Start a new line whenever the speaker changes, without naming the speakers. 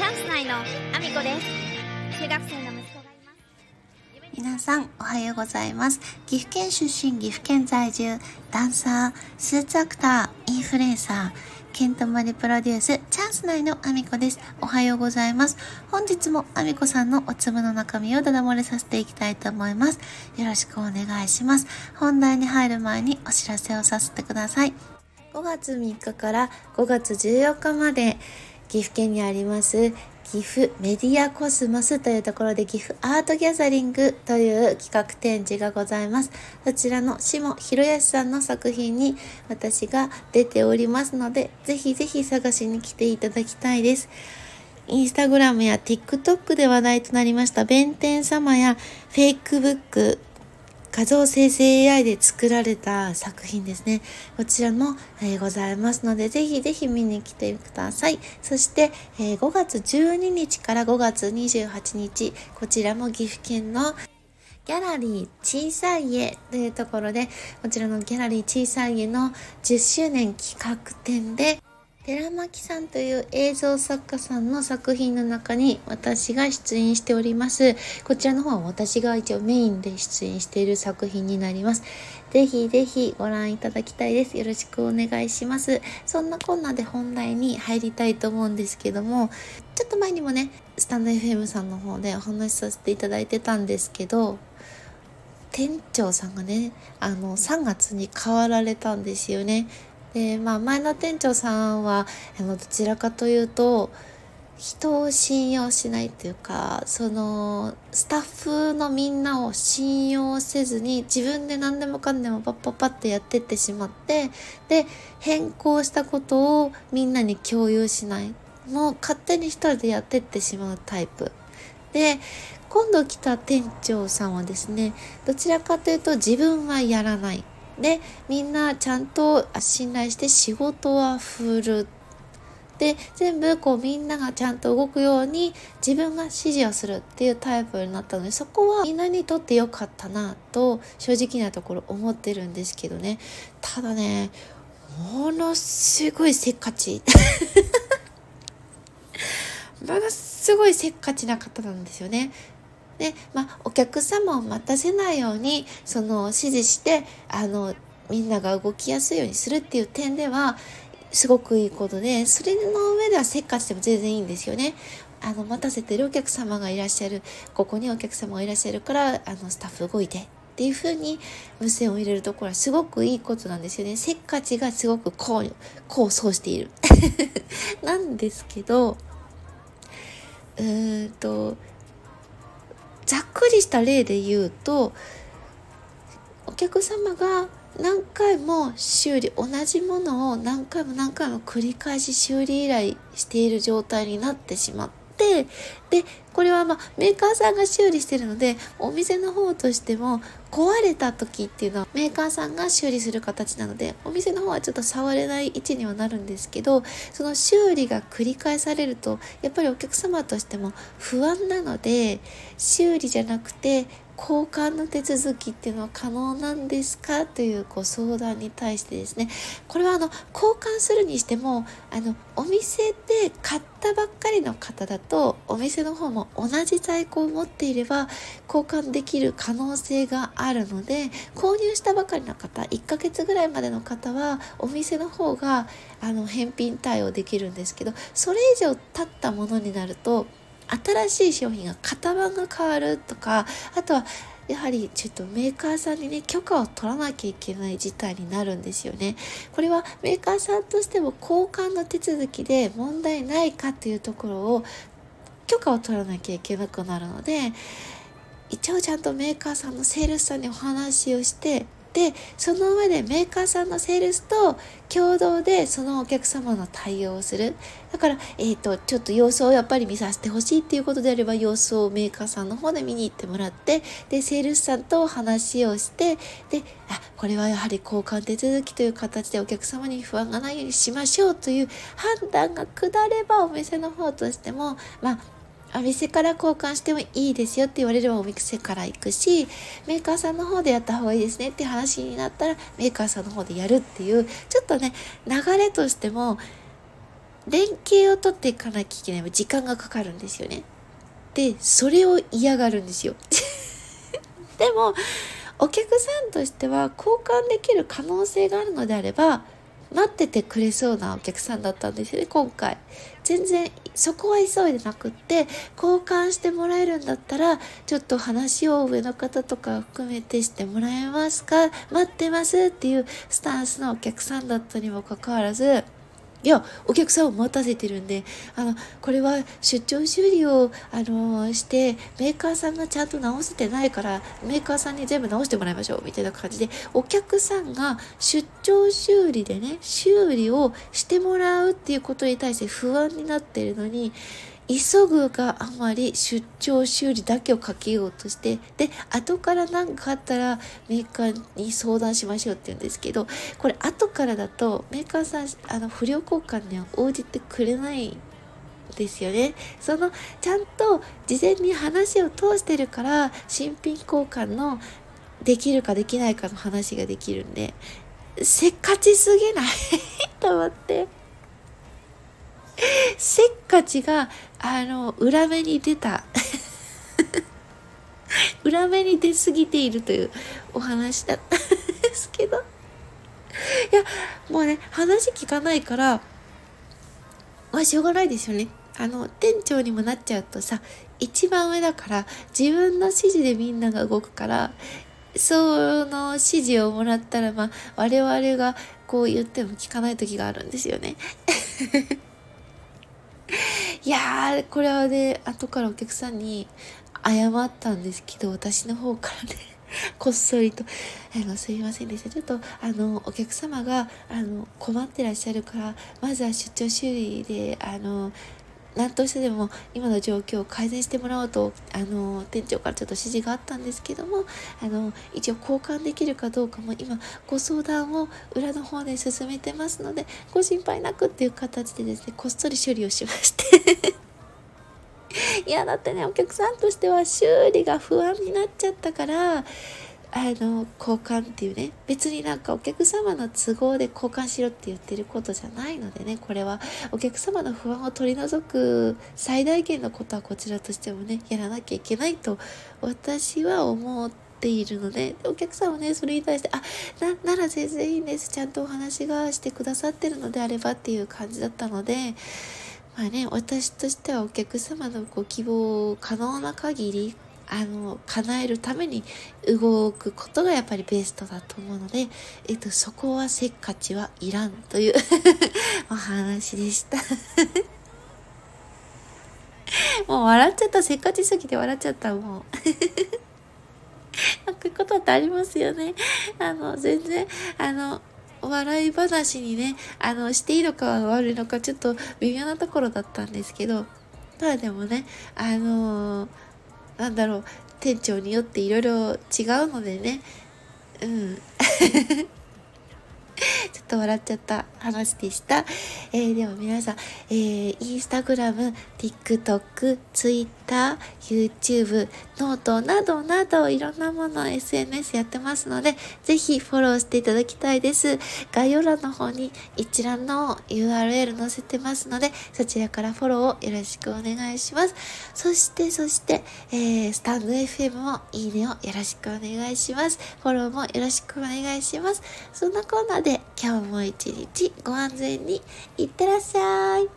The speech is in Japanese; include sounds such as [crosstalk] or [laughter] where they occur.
チャンス内のアミコです。中学生の息子がいます。
皆さんおはようございます岐阜県出身岐阜県在住ダンサースーツアクターインフルエンサーケントマリプロデュースチャンス内のアミコです。おはようございます。本日もアミコさんのお粒の中身をダダ漏れさせていきたいと思います。よろしくお願いします。本題に入る前にお知らせをさせてください。5月3日から5月14日まで岐阜県にあります岐阜メディアコスモスというところで岐阜アートギャザリングという企画展示がございます。そちらの下広康さんの作品に私が出ておりますので、ぜひぜひ探しに来ていただきたいです。インスタグラムや TikTok で話題となりました弁天様やフェイクブック画像生成 AI で作られた作品ですね。こちらも、えー、ございますので、ぜひぜひ見に来てください。そして、えー、5月12日から5月28日、こちらも岐阜県のギャラリー小さい家というところで、こちらのギャラリー小さい家の10周年企画展で、寺巻さんという映像作家さんの作品の中に私が出演しております。こちらの方は私が一応メインで出演している作品になります。ぜひぜひご覧いただきたいです。よろしくお願いします。そんなこんなで本題に入りたいと思うんですけども、ちょっと前にもね、スタンド FM さんの方でお話しさせていただいてたんですけど、店長さんがね、あの、3月に変わられたんですよね。でまあ前の店長さんはあのどちらかというと人を信用しないっていうかそのスタッフのみんなを信用せずに自分で何でもかんでもパッパッパってやってってしまってで変更したことをみんなに共有しない。もう勝手に一人でやってってしまうタイプ。で今度来た店長さんはですねどちらかというと自分はやらない。でみんなちゃんと信頼して仕事は振る。で全部こうみんながちゃんと動くように自分が指示をするっていうタイプになったのでそこはみんなにとってよかったなと正直なところ思ってるんですけどね。ただねものすごいせっかち。[laughs] ものすごいせっかちな方なんですよね。で、まあ、お客様を待たせないように、その指示して、あの、みんなが動きやすいようにするっていう点では、すごくいいことで、それの上ではせっかちでも全然いいんですよね。あの、待たせてるお客様がいらっしゃる、ここにお客様がいらっしゃるから、あの、スタッフ動いてっていう風に無線を入れるところはすごくいいことなんですよね。せっかちがすごくこう、こうそうしている。[laughs] なんですけど、うーんと、ざっくりした例で言うとお客様が何回も修理同じものを何回も何回も繰り返し修理依頼している状態になってしまってでこれはまあメーカーさんが修理してるのでお店の方としても壊れた時っていうのはメーカーさんが修理する形なのでお店の方はちょっと触れない位置にはなるんですけどその修理が繰り返されるとやっぱりお客様としても不安なので修理じゃなくて交換の手続きっていうのは可能なんですか？というご相談に対してですね。これはあの交換するにしてもあのお店で買ったばっかりの方だとお店の方も同じ在庫を持っていれば交換できる可能性があるので購入したばかりの方1ヶ月ぐらいまでの方はお店の方があの返品対応できるんですけどそれ以上経ったものになると新しい商品が型番が変わるとかあとはやはりちょっとメーカーさんにね許可を取らなきゃいけない事態になるんですよね。これはメーカーさんとしても交換の手続きで問題ないかというところを許可を取らなきゃいけなくなるので一応ちゃんとメーカーさんのセールスさんにお話をしてでその上でメーカーさんのセールスと共同でそのお客様の対応をする。だから、えーと、ちょっと様子をやっぱり見させてほしいっていうことであれば様子をメーカーさんの方で見に行ってもらってでセールスさんと話をしてであこれはやはり交換手続きという形でお客様に不安がないようにしましょうという判断が下ればお店の方としてもまあお店から交換してもいいですよって言われればお店から行くし、メーカーさんの方でやった方がいいですねって話になったらメーカーさんの方でやるっていう、ちょっとね、流れとしても連携を取っていかなきゃいけない時間がかかるんですよね。で、それを嫌がるんですよ。[laughs] でも、お客さんとしては交換できる可能性があるのであれば、待っててくれそうなお客さんだったんですよね、今回。全然そこは急いでなくって交換してもらえるんだったらちょっと話を上の方とか含めてしてもらえますか待ってますっていうスタンスのお客さんだったにもかかわらずいや、お客さんを待たせてるんで、あの、これは出張修理を、あのして、メーカーさんがちゃんと直せてないから、メーカーさんに全部直してもらいましょう、みたいな感じで、お客さんが出張修理でね、修理をしてもらうっていうことに対して不安になってるのに、急ぐがあまり出張修理だけをかけようとしてで後から何かあったらメーカーに相談しましょうって言うんですけどこれ後からだとメーカーさんあの不良交換には応じてくれないですよね。そのちゃんと事前に話を通してるから新品交換のできるかできないかの話ができるんでせっかちすぎない？[laughs] と思って。せっかちが、あの、裏目に出た。[laughs] 裏目に出すぎているというお話だったんですけど。いや、もうね、話聞かないから、まあ、しょうがないですよね。あの、店長にもなっちゃうとさ、一番上だから、自分の指示でみんなが動くから、その指示をもらったら、まあ、我々がこう言っても聞かない時があるんですよね。[laughs] いやー、これはね、後からお客さんに謝ったんですけど、私の方からね、[laughs] こっそりと、あの、すいませんでした。ちょっと、あの、お客様が、あの、困ってらっしゃるから、まずは出張修理で、あの、何としてでも今の状況を改善してもらおうとあの店長からちょっと指示があったんですけどもあの一応交換できるかどうかも今ご相談を裏の方で進めてますのでご心配なくっていう形でですねこっそり処理をしまして。[laughs] いやだってねお客さんとしては修理が不安になっちゃったからあの交換っていうね別になんかお客様の都合で交換しろって言ってることじゃないのでねこれは。お客様の不安を取り除く最大限のことはこちらとしてもねやらなきゃいけないと私は思っているので。お客さんはねそれに対してあななら全然いいんです。ちゃんとお話がしてくださってるのであればっていう感じだったので。まあね私としてはお客様のご希望可能な限りあの叶えるために動くことがやっぱりベストだと思うので、えっと、そこはせっかちはいらんという [laughs] お話でした。[laughs] もう笑っちゃった。せっかちすぎて笑っちゃったもう。こういうことってありますよね。あの全然あの笑い話にねあのしていいのか悪いのかちょっと微妙なところだったんですけどただでもねあのーなんだろう店長によっていろいろ違うのでね。うん。[laughs] ちょっと笑っちゃった話でした。えー、では皆さん、えー、インスタグラム、TikTok、Twitter、YouTube、ノートなどなどいろんなもの SNS やってますので、ぜひフォローしていただきたいです。概要欄の方に一覧の URL 載せてますので、そちらからフォローをよろしくお願いします。そして、そして、えー、スタンド FM もいいねをよろしくお願いします。フォローもよろしくお願いします。そんなコーナーで今日も一日ご安全に。いってらっしゃい。